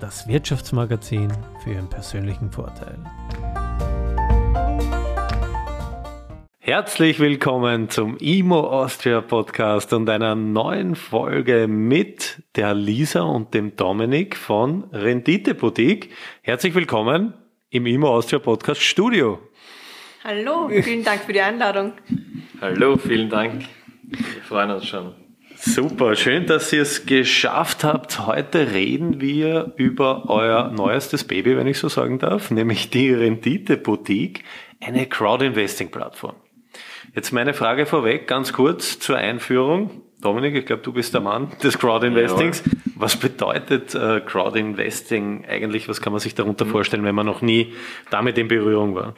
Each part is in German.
das Wirtschaftsmagazin für Ihren persönlichen Vorteil. Herzlich willkommen zum IMO Austria Podcast und einer neuen Folge mit der Lisa und dem Dominik von Rendite Boutique. Herzlich willkommen im IMO Austria Podcast Studio. Hallo, vielen Dank für die Einladung. Hallo, vielen Dank. Wir freuen uns schon. Super, schön, dass ihr es geschafft habt. Heute reden wir über euer neuestes Baby, wenn ich so sagen darf, nämlich die Rendite Boutique, eine Crowd-Investing-Plattform. Jetzt meine Frage vorweg, ganz kurz zur Einführung. Dominik, ich glaube, du bist der Mann des Crowd-Investings. Ja. Was bedeutet äh, Crowd-Investing eigentlich? Was kann man sich darunter vorstellen, wenn man noch nie damit in Berührung war?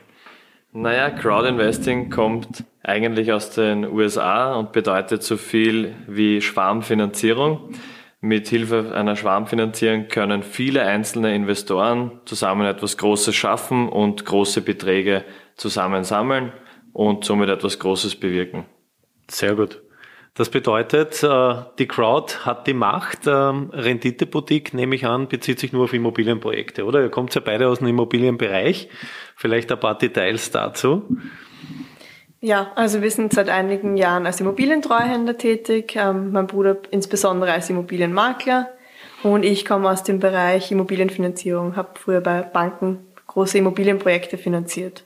Naja, Crowdinvesting kommt eigentlich aus den USA und bedeutet so viel wie Schwarmfinanzierung. Mit Hilfe einer Schwarmfinanzierung können viele einzelne Investoren zusammen etwas Großes schaffen und große Beträge zusammensammeln und somit etwas Großes bewirken. Sehr gut. Das bedeutet, äh, die Crowd hat die Macht. Ähm, Renditeboutique, nehme ich an, bezieht sich nur auf Immobilienprojekte, oder? Ihr kommt ja beide aus dem Immobilienbereich. Vielleicht ein paar Details dazu. Ja, also wir sind seit einigen Jahren als Immobilientreuhänder tätig. Ähm, mein Bruder insbesondere als Immobilienmakler. Und ich komme aus dem Bereich Immobilienfinanzierung, habe früher bei Banken große Immobilienprojekte finanziert.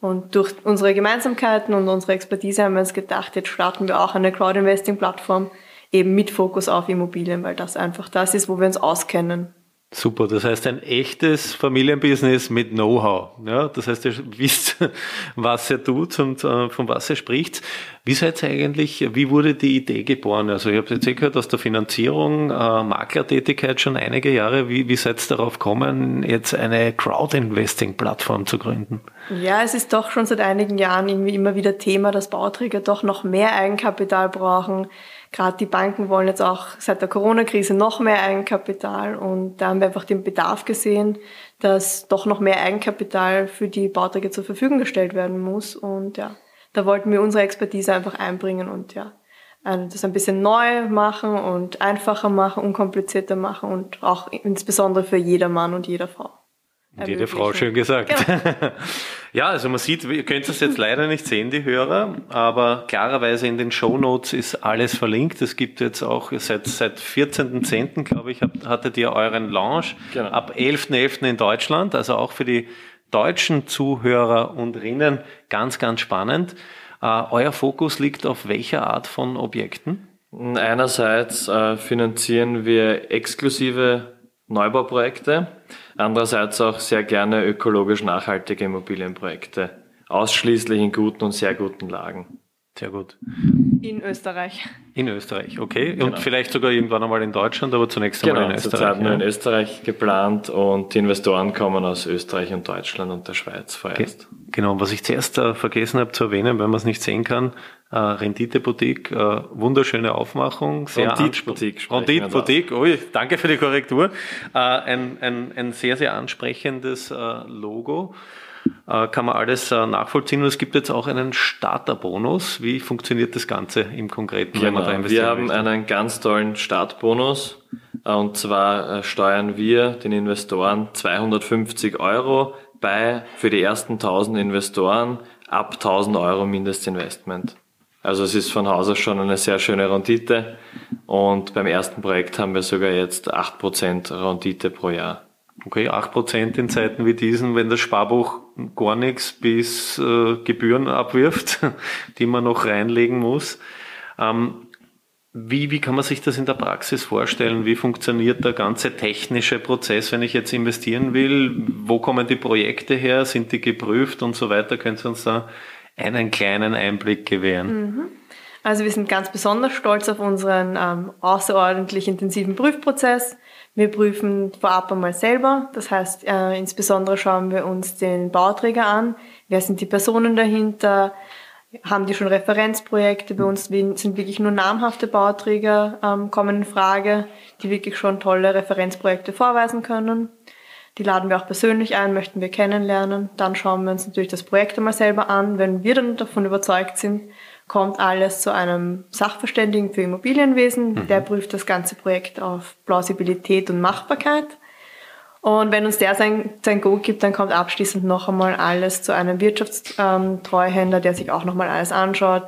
Und durch unsere Gemeinsamkeiten und unsere Expertise haben wir uns gedacht, jetzt starten wir auch eine Crowd-Investing-Plattform eben mit Fokus auf Immobilien, weil das einfach das ist, wo wir uns auskennen. Super, das heißt ein echtes Familienbusiness mit Know-how. Ja, das heißt, ihr wisst, was ihr tut und äh, von was ihr spricht. Wie seid ihr eigentlich, wie wurde die Idee geboren? Also ich habe jetzt eh gehört aus der Finanzierung, äh, Maklertätigkeit schon einige Jahre. Wie, wie seid ihr darauf gekommen, jetzt eine Crowd-Investing-Plattform zu gründen? Ja, es ist doch schon seit einigen Jahren irgendwie immer wieder Thema, dass Bauträger doch noch mehr Eigenkapital brauchen Gerade die Banken wollen jetzt auch seit der Corona-Krise noch mehr Eigenkapital und da haben wir einfach den Bedarf gesehen, dass doch noch mehr Eigenkapital für die Bauträger zur Verfügung gestellt werden muss und ja, da wollten wir unsere Expertise einfach einbringen und ja, das ein bisschen neu machen und einfacher machen, unkomplizierter machen und auch insbesondere für jeder Mann und jede Frau. Und jede Frau schön gesagt. Genau. ja, also man sieht, ihr könnt es jetzt leider nicht sehen, die Hörer, aber klarerweise in den Show Notes ist alles verlinkt. Es gibt jetzt auch seit, seit 14.10., glaube ich, hattet ihr euren Launch genau. ab 11.11. .11. in Deutschland, also auch für die deutschen Zuhörer und Rinnen ganz, ganz spannend. Uh, euer Fokus liegt auf welcher Art von Objekten? Einerseits äh, finanzieren wir exklusive Neubauprojekte Andererseits auch sehr gerne ökologisch nachhaltige Immobilienprojekte. Ausschließlich in guten und sehr guten Lagen. Sehr gut. In Österreich. In Österreich, okay. Genau. Und vielleicht sogar irgendwann einmal in Deutschland, aber zunächst einmal genau, in Österreich. Zurzeit ja. nur in Österreich geplant und die Investoren kommen aus Österreich und Deutschland und der Schweiz vorerst. Genau, was ich zuerst äh, vergessen habe zu erwähnen, wenn man es nicht sehen kann, äh, Rendite-Boutique, äh, wunderschöne Aufmachung. Rendite-Boutique. Rendite-Boutique, ui, danke für die Korrektur. Äh, ein, ein, ein sehr, sehr ansprechendes äh, Logo. Äh, kann man alles äh, nachvollziehen. Und es gibt jetzt auch einen Starterbonus. Wie funktioniert das Ganze im Konkreten, genau. wenn man da investiert? Wir haben möchte? einen ganz tollen Startbonus. Äh, und zwar steuern wir den Investoren 250 Euro bei für die ersten 1000 Investoren ab 1000 Euro Mindestinvestment. Also es ist von Haus aus schon eine sehr schöne Rendite und beim ersten Projekt haben wir sogar jetzt 8% Rendite pro Jahr. Okay, 8% in Zeiten wie diesen, wenn das Sparbuch gar nichts bis äh, Gebühren abwirft, die man noch reinlegen muss. Ähm, wie, wie kann man sich das in der Praxis vorstellen? Wie funktioniert der ganze technische Prozess, wenn ich jetzt investieren will? Wo kommen die Projekte her? Sind die geprüft und so weiter? Können Sie uns da einen kleinen Einblick gewähren? Mhm. Also wir sind ganz besonders stolz auf unseren ähm, außerordentlich intensiven Prüfprozess. Wir prüfen vorab einmal selber. Das heißt, äh, insbesondere schauen wir uns den Bauträger an. Wer sind die Personen dahinter? Haben die schon Referenzprojekte? Bei uns sind wirklich nur namhafte Bauträger, ähm, kommen in Frage, die wirklich schon tolle Referenzprojekte vorweisen können. Die laden wir auch persönlich ein, möchten wir kennenlernen. Dann schauen wir uns natürlich das Projekt einmal selber an. Wenn wir dann davon überzeugt sind, kommt alles zu einem Sachverständigen für Immobilienwesen. Mhm. Der prüft das ganze Projekt auf Plausibilität und Machbarkeit. Und wenn uns der sein, sein Go gibt, dann kommt abschließend noch einmal alles zu einem Wirtschaftstreuhänder, der sich auch nochmal alles anschaut,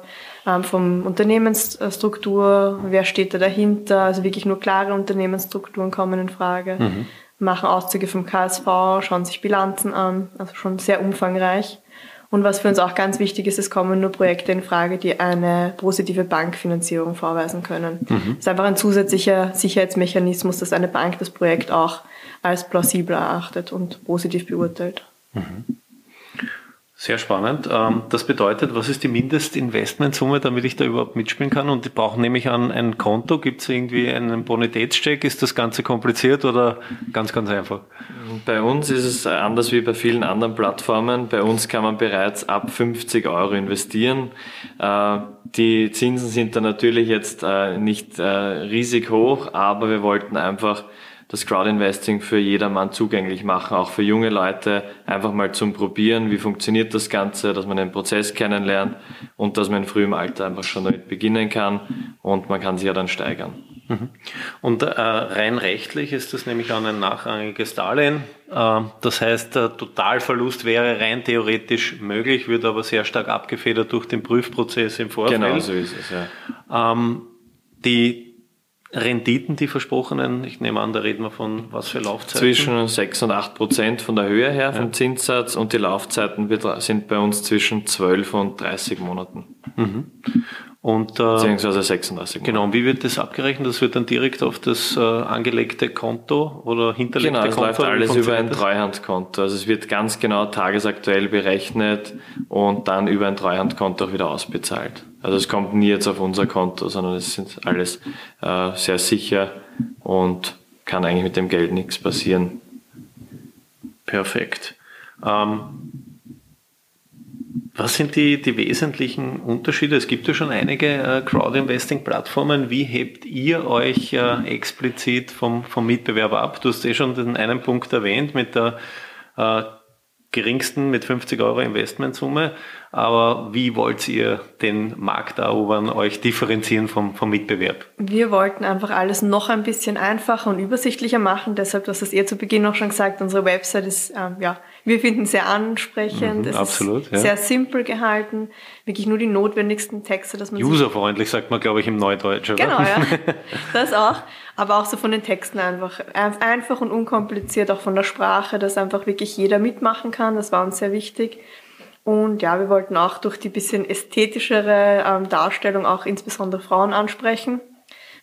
ähm, vom Unternehmensstruktur, wer steht da dahinter, also wirklich nur klare Unternehmensstrukturen kommen in Frage, mhm. machen Auszüge vom KSV, schauen sich Bilanzen an, also schon sehr umfangreich. Und was für uns auch ganz wichtig ist, es kommen nur Projekte in Frage, die eine positive Bankfinanzierung vorweisen können. Mhm. Das ist einfach ein zusätzlicher Sicherheitsmechanismus, dass eine Bank das Projekt auch als plausibel erachtet und positiv beurteilt. Mhm. Sehr spannend. Ähm, das bedeutet, was ist die Mindestinvestmentsumme, damit ich da überhaupt mitspielen kann? Und die brauchen nämlich ein Konto. Gibt es irgendwie einen Bonitätscheck? Ist das Ganze kompliziert oder ganz, ganz einfach? Bei uns ist es anders wie bei vielen anderen Plattformen. Bei uns kann man bereits ab 50 Euro investieren. Äh, die Zinsen sind da natürlich jetzt äh, nicht äh, riesig hoch, aber wir wollten einfach das Crowdinvesting für jedermann zugänglich machen, auch für junge Leute, einfach mal zum Probieren, wie funktioniert das Ganze, dass man den Prozess kennenlernt und dass man in frühem Alter einfach schon damit beginnen kann und man kann sich ja dann steigern. Mhm. Und äh, rein rechtlich ist das nämlich auch ein nachrangiges Darlehen. Äh, das heißt, der Totalverlust wäre rein theoretisch möglich, wird aber sehr stark abgefedert durch den Prüfprozess im Vorfeld. Genau, so ist es, ja. Ähm, die Renditen, die versprochenen, ich nehme an, da reden wir von was für Laufzeiten? Zwischen 6 und 8 Prozent von der Höhe her vom ja. Zinssatz und die Laufzeiten sind bei uns zwischen 12 und 30 Monaten. Mhm. Und, äh, Beziehungsweise 36 Monate. Genau, und wie wird das abgerechnet? Das wird dann direkt auf das äh, angelegte Konto oder hinterlegte genau, Konto? Genau, es läuft alles über ein Treuhandkonto. Also es wird ganz genau tagesaktuell berechnet und dann über ein Treuhandkonto auch wieder ausbezahlt. Also es kommt nie jetzt auf unser Konto, sondern es sind alles äh, sehr sicher und kann eigentlich mit dem Geld nichts passieren. Perfekt. Ähm, was sind die, die wesentlichen Unterschiede? Es gibt ja schon einige äh, Crowd-Investing-Plattformen. Wie hebt ihr euch äh, explizit vom, vom Mitbewerber ab? Du hast eh schon den einen Punkt erwähnt mit der äh, geringsten mit 50 Euro Investmentsumme. Aber wie wollt ihr den Markt erobern, euch differenzieren vom, vom Mitbewerb? Wir wollten einfach alles noch ein bisschen einfacher und übersichtlicher machen. Deshalb, das hast ihr zu Beginn auch schon gesagt, unsere Website ist, ähm, ja, wir finden sehr ansprechend. Mhm, absolut, ja. sehr simpel gehalten. Wirklich nur die notwendigsten Texte, dass man Userfreundlich sagt man, glaube ich, im Neudeutsch, oder? Genau, ja. Das auch. Aber auch so von den Texten einfach. Einfach und unkompliziert, auch von der Sprache, dass einfach wirklich jeder mitmachen kann. Das war uns sehr wichtig. Und ja, wir wollten auch durch die bisschen ästhetischere ähm, Darstellung auch insbesondere Frauen ansprechen,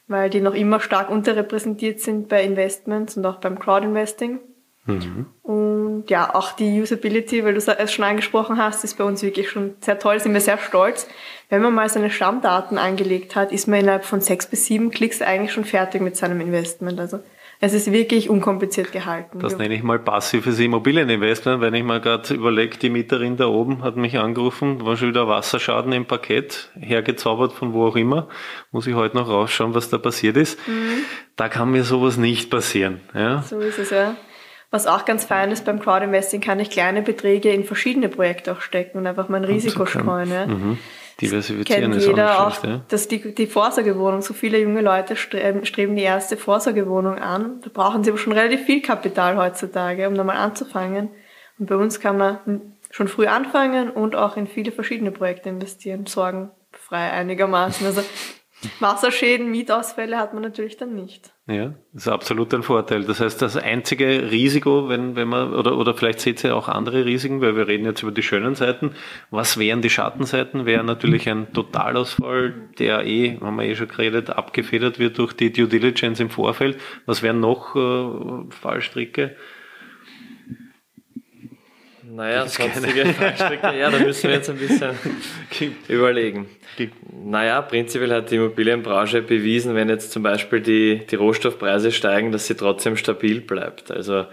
weil die noch immer stark unterrepräsentiert sind bei Investments und auch beim Crowdinvesting. Mhm. Und ja, auch die Usability, weil du es schon angesprochen hast, ist bei uns wirklich schon sehr toll, sind wir sehr stolz. Wenn man mal seine Stammdaten angelegt hat, ist man innerhalb von sechs bis sieben Klicks eigentlich schon fertig mit seinem Investment. Also es ist wirklich unkompliziert gehalten. Das nenne ich mal passives Immobilieninvestment, wenn ich mal gerade überlege, die Mieterin da oben hat mich angerufen, war schon wieder Wasserschaden im Parkett, hergezaubert von wo auch immer. Muss ich heute noch rausschauen, was da passiert ist. Mhm. Da kann mir sowas nicht passieren. Ja? So ist es, ja. Was auch ganz fein ist beim Crowdinvesting, kann ich kleine Beträge in verschiedene Projekte auch stecken und einfach mein Risiko streuen. Ja. Mhm. Diversifizieren kennt jeder auch, schlecht, ja? dass die, die Vorsorgewohnung, so viele junge Leute streben, streben die erste Vorsorgewohnung an. Da brauchen sie aber schon relativ viel Kapital heutzutage, um nochmal anzufangen. Und bei uns kann man schon früh anfangen und auch in viele verschiedene Projekte investieren, sorgenfrei einigermaßen. Also Wasserschäden, Mietausfälle hat man natürlich dann nicht. Ja, das ist absolut ein Vorteil. Das heißt, das einzige Risiko, wenn, wenn man, oder, oder vielleicht seht ihr auch andere Risiken, weil wir reden jetzt über die schönen Seiten. Was wären die Schattenseiten? Wäre natürlich ein Totalausfall, der eh, haben wir eh schon geredet, abgefedert wird durch die Due Diligence im Vorfeld. Was wären noch äh, Fallstricke? Naja, sonstige Fallstricke, ja, da müssen wir jetzt ein bisschen überlegen. Naja, prinzipiell hat die Immobilienbranche bewiesen, wenn jetzt zum Beispiel die, die Rohstoffpreise steigen, dass sie trotzdem stabil bleibt. Also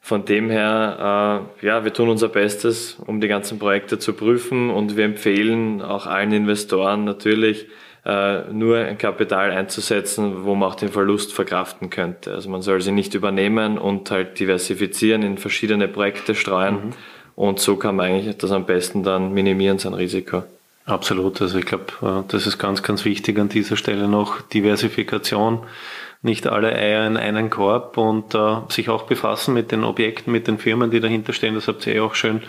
von dem her, äh, ja, wir tun unser Bestes, um die ganzen Projekte zu prüfen und wir empfehlen auch allen Investoren natürlich, nur ein Kapital einzusetzen, wo man auch den Verlust verkraften könnte. Also man soll sie nicht übernehmen und halt diversifizieren, in verschiedene Projekte streuen. Mhm. Und so kann man eigentlich das am besten dann minimieren, sein Risiko. Absolut. Also ich glaube, äh, das ist ganz, ganz wichtig an dieser Stelle noch. Diversifikation, nicht alle Eier in einen Korb und uh, sich auch befassen mit den Objekten, mit den Firmen, die dahinter stehen. Das habt ihr ja auch schön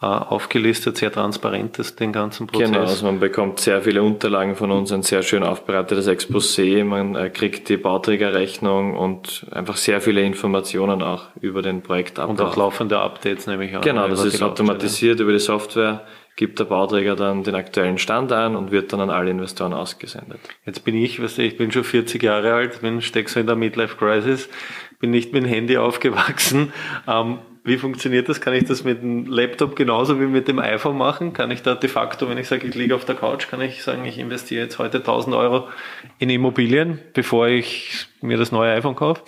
aufgelistet, sehr transparent ist den ganzen Prozess. Genau, also man bekommt sehr viele Unterlagen von uns, ein sehr schön aufbereitetes Exposé, man uh, kriegt die Bauträgerrechnung und einfach sehr viele Informationen auch über den Projektablauf. Und auch laufende Updates nehme ich an. Genau, das ist automatisiert über die Software gibt der Bauträger dann den aktuellen Stand ein und wird dann an alle Investoren ausgesendet. Jetzt bin ich, weißt du, ich bin schon 40 Jahre alt, bin steck so in der Midlife Crisis, bin nicht mit dem Handy aufgewachsen. Ähm, wie funktioniert das? Kann ich das mit dem Laptop genauso wie mit dem iPhone machen? Kann ich da de facto, wenn ich sage, ich liege auf der Couch, kann ich sagen, ich investiere jetzt heute 1000 Euro in Immobilien, bevor ich mir das neue iPhone kaufe?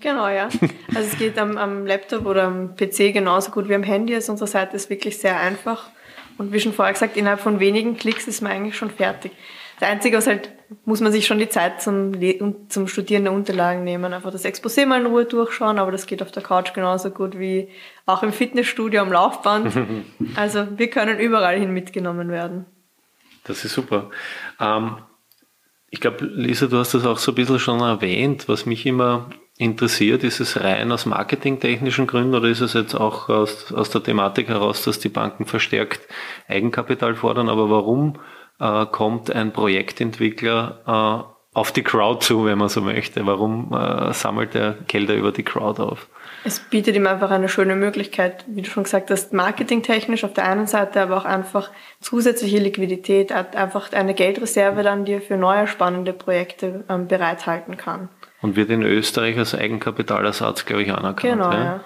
Genau, ja. Also es geht am, am Laptop oder am PC genauso gut wie am Handy. Also unsere Seite ist wirklich sehr einfach. Und wie schon vorher gesagt, innerhalb von wenigen Klicks ist man eigentlich schon fertig. Das Einzige, was halt, muss man sich schon die Zeit zum, zum Studieren der Unterlagen nehmen. Einfach das Exposé mal in Ruhe durchschauen, aber das geht auf der Couch genauso gut wie auch im Fitnessstudio am Laufband. also wir können überall hin mitgenommen werden. Das ist super. Ähm, ich glaube, Lisa, du hast das auch so ein bisschen schon erwähnt, was mich immer interessiert? Ist es rein aus marketingtechnischen Gründen oder ist es jetzt auch aus, aus der Thematik heraus, dass die Banken verstärkt Eigenkapital fordern? Aber warum äh, kommt ein Projektentwickler äh, auf die Crowd zu, wenn man so möchte? Warum äh, sammelt er Gelder über die Crowd auf? Es bietet ihm einfach eine schöne Möglichkeit, wie du schon gesagt hast, marketingtechnisch auf der einen Seite, aber auch einfach zusätzliche Liquidität, einfach eine Geldreserve dann, die er für neue spannende Projekte ähm, bereithalten kann. Und wird in Österreich als Eigenkapitalersatz, glaube ich, anerkannt. Genau, ja. ja.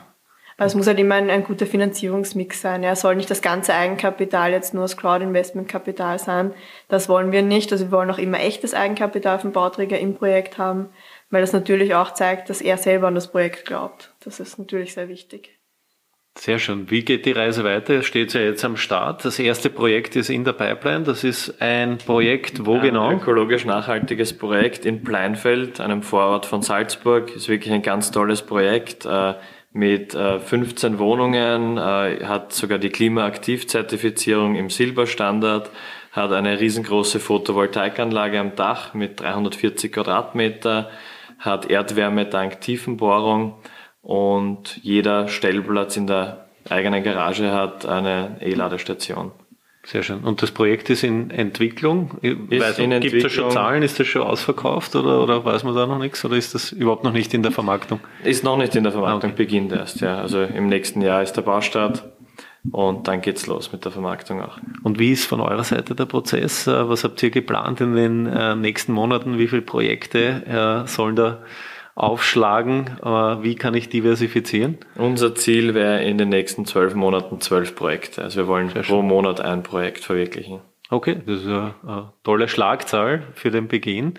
Also es muss halt immer ein, ein, guter Finanzierungsmix sein. Er soll nicht das ganze Eigenkapital jetzt nur das Crowd-Investment-Kapital sein. Das wollen wir nicht. Also wir wollen auch immer echtes Eigenkapital vom Bauträger im Projekt haben, weil das natürlich auch zeigt, dass er selber an das Projekt glaubt. Das ist natürlich sehr wichtig. Sehr schön. Wie geht die Reise weiter? Es steht ja jetzt am Start. Das erste Projekt ist in der Pipeline. Das ist ein Projekt, wo ein genau? Ein ökologisch nachhaltiges Projekt in Pleinfeld, einem Vorort von Salzburg. Ist wirklich ein ganz tolles Projekt mit 15 äh, Wohnungen, äh, hat sogar die Klimaaktiv-Zertifizierung im Silberstandard, hat eine riesengroße Photovoltaikanlage am Dach mit 340 Quadratmeter, hat Erdwärme dank Tiefenbohrung und jeder Stellplatz in der eigenen Garage hat eine E-Ladestation. Sehr schön. Und das Projekt ist in Entwicklung? Ist in Gibt es da schon Zahlen? Ist das schon ausverkauft oder, oder weiß man da noch nichts? Oder ist das überhaupt noch nicht in der Vermarktung? Ist noch nicht in der Vermarktung, okay. beginnt erst, ja. Also im nächsten Jahr ist der Baustart und dann geht's los mit der Vermarktung auch. Und wie ist von eurer Seite der Prozess? Äh, was habt ihr geplant in den äh, nächsten Monaten? Wie viele Projekte äh, sollen da aufschlagen? Wie kann ich diversifizieren? Unser Ziel wäre in den nächsten zwölf Monaten zwölf Projekte. Also wir wollen pro Monat ein Projekt verwirklichen. Okay, das ist eine, eine tolle Schlagzahl für den Beginn.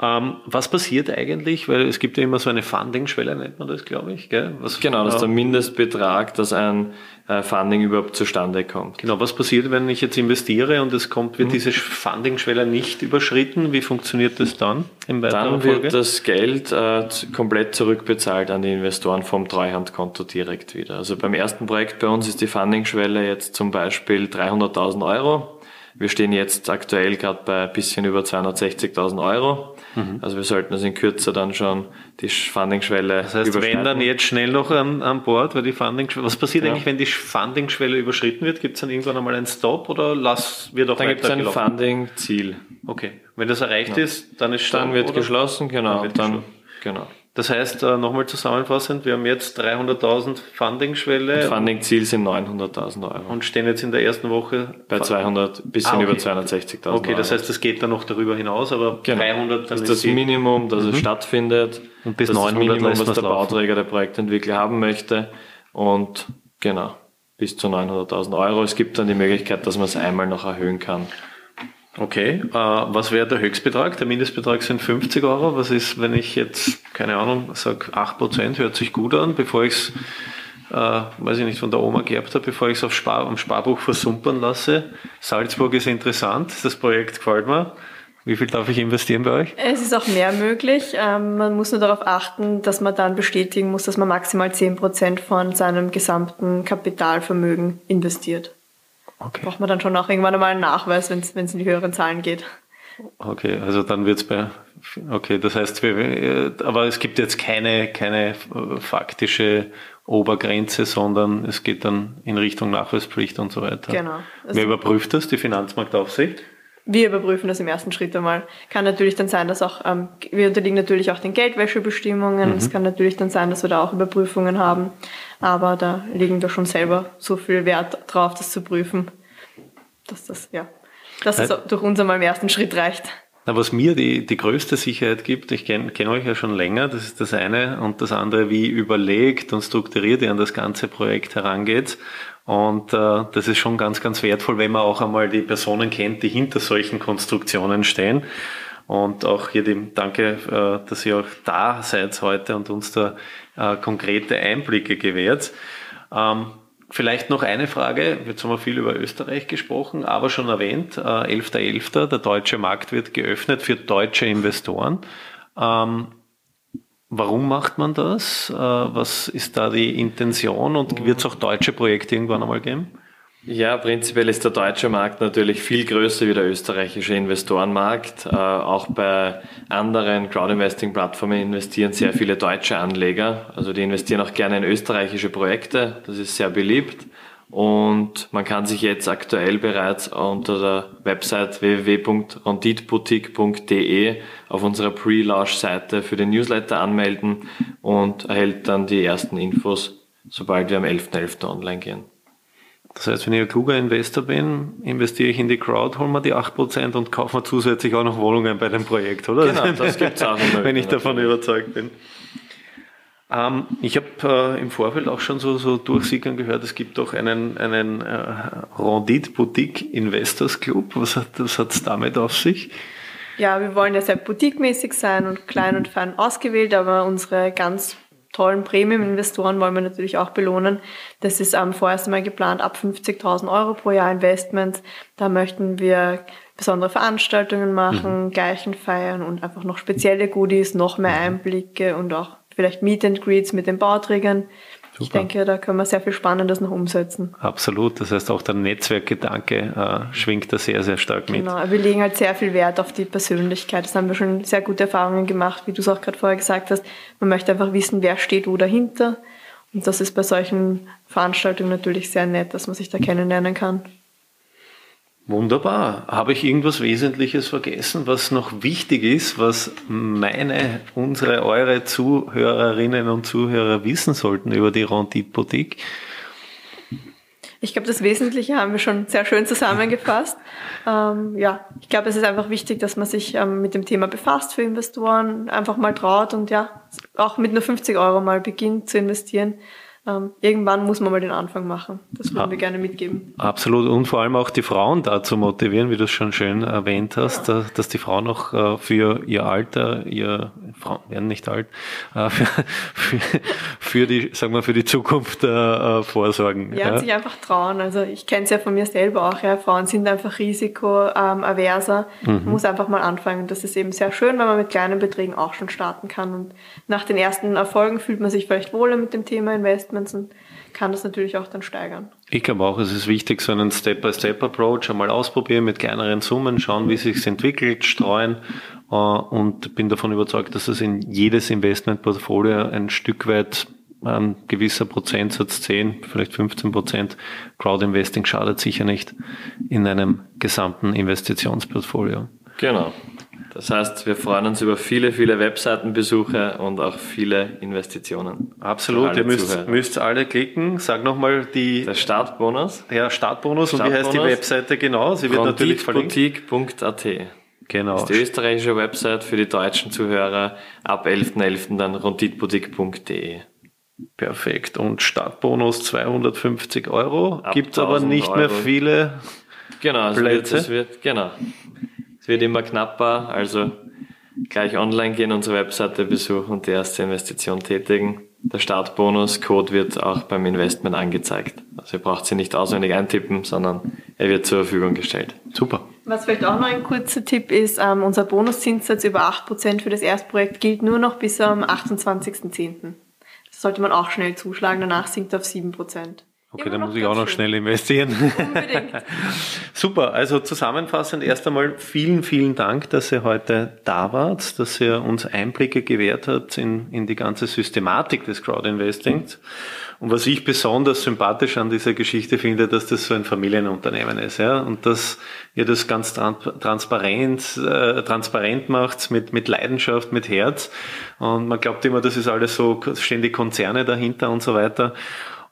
Ähm, was passiert eigentlich? Weil es gibt ja immer so eine Funding-Schwelle, nennt man das, glaube ich. Gell? Was, genau, das ist der Mindestbetrag, dass ein äh, Funding überhaupt zustande kommt. Genau, was passiert, wenn ich jetzt investiere und es kommt, wird mhm. diese Funding-Schwelle nicht überschritten? Wie funktioniert das dann im weiteren Dann wird Folge? das Geld äh, komplett zurückbezahlt an die Investoren vom Treuhandkonto direkt wieder. Also beim ersten Projekt bei uns ist die Funding-Schwelle jetzt zum Beispiel 300.000 Euro. Wir stehen jetzt aktuell gerade bei ein bisschen über 260.000 Euro. Mhm. Also wir sollten das in Kürze dann schon die Funding-Schwelle Das heißt, wenn dann jetzt schnell noch an, an Bord, weil die Funding-Schwelle, was passiert ja. eigentlich, wenn die Funding-Schwelle überschritten wird? Gibt es dann irgendwann einmal einen Stop oder lass, wird auch Dann gibt es ein Funding-Ziel. Okay. Wenn das erreicht ja. ist, dann ist Stop, Dann wird oder? geschlossen, genau. Dann, wird dann genau. Das heißt, äh, nochmal zusammenfassend, wir haben jetzt 300.000 Funding-Schwelle. Funding-Ziel sind 900.000 Euro. Und stehen jetzt in der ersten Woche bei 200, bisschen ah, okay. über 260.000 Euro. Okay, das heißt, das geht dann noch darüber hinaus, aber genau. 300 Das ist das Minimum, dass mhm. es stattfindet. Und bis das 900 das Minimum, was der Bauträger, der Projektentwickler haben möchte. Und genau. bis zu 900.000 Euro. Es gibt dann die Möglichkeit, dass man es einmal noch erhöhen kann. Okay, äh, was wäre der Höchstbetrag? Der Mindestbetrag sind 50 Euro. Was ist, wenn ich jetzt, keine Ahnung, sage 8%, hört sich gut an, bevor ich es, äh, weiß ich nicht, von der Oma geerbt habe, bevor ich es auf Spar, am Sparbuch versumpern lasse. Salzburg ist interessant, das Projekt gefällt mir. Wie viel darf ich investieren bei euch? Es ist auch mehr möglich. Ähm, man muss nur darauf achten, dass man dann bestätigen muss, dass man maximal 10% von seinem gesamten Kapitalvermögen investiert. Okay. Braucht man dann schon auch irgendwann einmal einen Nachweis, wenn es in die höheren Zahlen geht. Okay, also dann wird es bei, okay, das heißt, wir, aber es gibt jetzt keine, keine faktische Obergrenze, sondern es geht dann in Richtung Nachweispflicht und so weiter. Genau. Also Wer überprüft das? Die Finanzmarktaufsicht? Wir überprüfen das im ersten Schritt einmal. Kann natürlich dann sein, dass auch, ähm, wir unterliegen natürlich auch den Geldwäschebestimmungen. Mhm. Es kann natürlich dann sein, dass wir da auch Überprüfungen haben. Aber da legen wir schon selber so viel Wert drauf, das zu prüfen, dass das, ja, dass es durch uns einmal im ersten Schritt reicht. Na, was mir die, die größte Sicherheit gibt, ich kenne kenn euch ja schon länger, das ist das eine, und das andere, wie überlegt und strukturiert ihr an das ganze Projekt herangeht. Und äh, das ist schon ganz, ganz wertvoll, wenn man auch einmal die Personen kennt, die hinter solchen Konstruktionen stehen. Und auch hier dem Danke, äh, dass ihr auch da seid heute und uns da äh, konkrete Einblicke gewährt. Ähm, vielleicht noch eine Frage. Jetzt haben wir viel über Österreich gesprochen, aber schon erwähnt, äh, 11.11., .11., der deutsche Markt wird geöffnet für deutsche Investoren. Ähm, Warum macht man das? Äh, was ist da die Intention und wird es auch deutsche Projekte irgendwann einmal geben? Ja, prinzipiell ist der deutsche Markt natürlich viel größer wie der österreichische Investorenmarkt. Äh, auch bei anderen Crowdinvesting-Plattformen investieren sehr viele deutsche Anleger. Also die investieren auch gerne in österreichische Projekte. Das ist sehr beliebt. Und man kann sich jetzt aktuell bereits unter der Website www.ronditboutique.de auf unserer Pre-Launch-Seite für den Newsletter anmelden und erhält dann die ersten Infos, sobald wir am 11.11. .11. online gehen. Das heißt, wenn ich ein kluger Investor bin, investiere ich in die Crowd, hole mir die 8% und kaufe mir zusätzlich auch noch Wohnungen bei dem Projekt, oder? Genau, das gibt's auch. wenn ich davon überzeugt bin. Ähm, ich habe äh, im Vorfeld auch schon so, so durchsickern gehört, es gibt auch einen, einen äh, Rendite Boutique Investors Club. Was hat was hat's damit auf sich? Ja, wir wollen ja sehr boutique-mäßig sein und klein und fein ausgewählt, aber unsere ganz tollen Premium-Investoren wollen wir natürlich auch belohnen. Das ist ähm, vorerst einmal geplant ab 50.000 Euro pro Jahr Investment. Da möchten wir besondere Veranstaltungen machen, mhm. Gleichen feiern und einfach noch spezielle Goodies, noch mehr mhm. Einblicke und auch vielleicht Meet and Greets mit den Bauträgern. Super. Ich denke, da können wir sehr viel Spannendes noch umsetzen. Absolut. Das heißt, auch der Netzwerkgedanke äh, schwingt da sehr, sehr stark mit. Genau. Wir legen halt sehr viel Wert auf die Persönlichkeit. Das haben wir schon sehr gute Erfahrungen gemacht, wie du es auch gerade vorher gesagt hast. Man möchte einfach wissen, wer steht wo dahinter. Und das ist bei solchen Veranstaltungen natürlich sehr nett, dass man sich da kennenlernen kann. Wunderbar. Habe ich irgendwas Wesentliches vergessen, was noch wichtig ist, was meine, unsere, eure Zuhörerinnen und Zuhörer wissen sollten über die Rendite Boutique? Ich glaube, das Wesentliche haben wir schon sehr schön zusammengefasst. ähm, ja, ich glaube, es ist einfach wichtig, dass man sich ähm, mit dem Thema befasst für Investoren, einfach mal traut und ja, auch mit nur 50 Euro mal beginnt zu investieren ähm, irgendwann muss man mal den Anfang machen. Das würden wir gerne mitgeben. Absolut. Und vor allem auch die Frauen dazu motivieren, wie du es schon schön erwähnt hast, ja. dass, dass, die Frauen auch äh, für ihr Alter, ihr Frauen werden nicht alt, äh, für, für, für, die, sagen wir, für die Zukunft äh, vorsorgen. Ja, ja, sich einfach trauen. Also ich kenne es ja von mir selber auch. Ja. Frauen sind einfach risikoaverser. Ähm, mhm. Man muss einfach mal anfangen. Das ist eben sehr schön, wenn man mit kleinen Beträgen auch schon starten kann. Und nach den ersten Erfolgen fühlt man sich vielleicht wohler mit dem Thema Invest Investments kann das natürlich auch dann steigern. Ich glaube auch, es ist wichtig, so einen Step-by-Step-Approach einmal ausprobieren mit kleineren Summen, schauen, wie sich entwickelt, streuen äh, und bin davon überzeugt, dass es in jedes Investmentportfolio ein Stück weit ein gewisser Prozentsatz, 10, vielleicht 15 Prozent Crowdinvesting schadet sicher nicht in einem gesamten Investitionsportfolio. Genau. Das heißt, wir freuen uns über viele, viele Webseitenbesuche und auch viele Investitionen. Absolut, ihr müsst, müsst alle klicken. Sag nochmal die... Der Startbonus. Ja, Startbonus. Startbonus. Und wie heißt die Webseite genau? Sie wird natürlich verlinkt. Boutique.at. Genau. Das ist die österreichische Website für die deutschen Zuhörer. Ab 11.11. .11. dann ronditboutique.de. Perfekt. Und Startbonus 250 Euro. Gibt aber nicht Euro. mehr viele genau, es Plätze. Wird, es wird, genau. Es wird immer knapper, also gleich online gehen, unsere Webseite besuchen und die erste Investition tätigen. Der Startbonus-Code wird auch beim Investment angezeigt. Also ihr braucht sie nicht auswendig eintippen, sondern er wird zur Verfügung gestellt. Super. Was vielleicht auch noch ein kurzer Tipp ist, ähm, unser Bonuszinssatz über 8% für das Erstprojekt gilt nur noch bis am 28.10. Das sollte man auch schnell zuschlagen, danach sinkt er auf 7%. Okay, dann muss ich auch noch schön. schnell investieren. Unbedingt. Super, also zusammenfassend erst einmal vielen, vielen Dank, dass ihr heute da wart, dass ihr uns Einblicke gewährt habt in, in die ganze Systematik des Crowdinvestings. Und was ich besonders sympathisch an dieser Geschichte finde, dass das so ein Familienunternehmen ist, ja, und dass ihr das ganz transparent, äh, transparent macht, mit, mit Leidenschaft, mit Herz. Und man glaubt immer, das ist alles so, stehen die Konzerne dahinter und so weiter.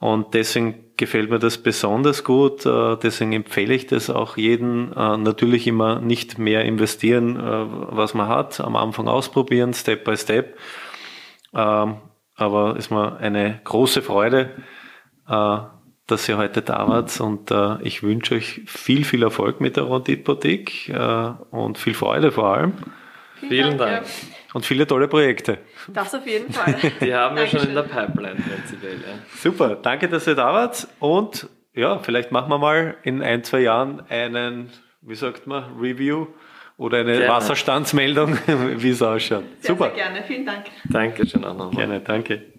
Und deswegen gefällt mir das besonders gut. Äh, deswegen empfehle ich das auch jedem. Äh, natürlich immer nicht mehr investieren, äh, was man hat. Am Anfang ausprobieren, Step by Step. Ähm, aber es war eine große Freude, dass ihr heute da wart. Und ich wünsche euch viel, viel Erfolg mit der Rondit-Boutique und viel Freude vor allem. Vielen, Vielen Dank. Dank. Und viele tolle Projekte. Das auf jeden Fall. Die haben wir schon in der Pipeline prinzipiell. Ja. Super, danke, dass ihr da wart. Und ja, vielleicht machen wir mal in ein, zwei Jahren einen, wie sagt man, Review oder eine gerne. Wasserstandsmeldung, wie es ausschaut. Sehr, Super. Sehr gerne, vielen Dank. Danke schön auch nochmal. Gerne, danke.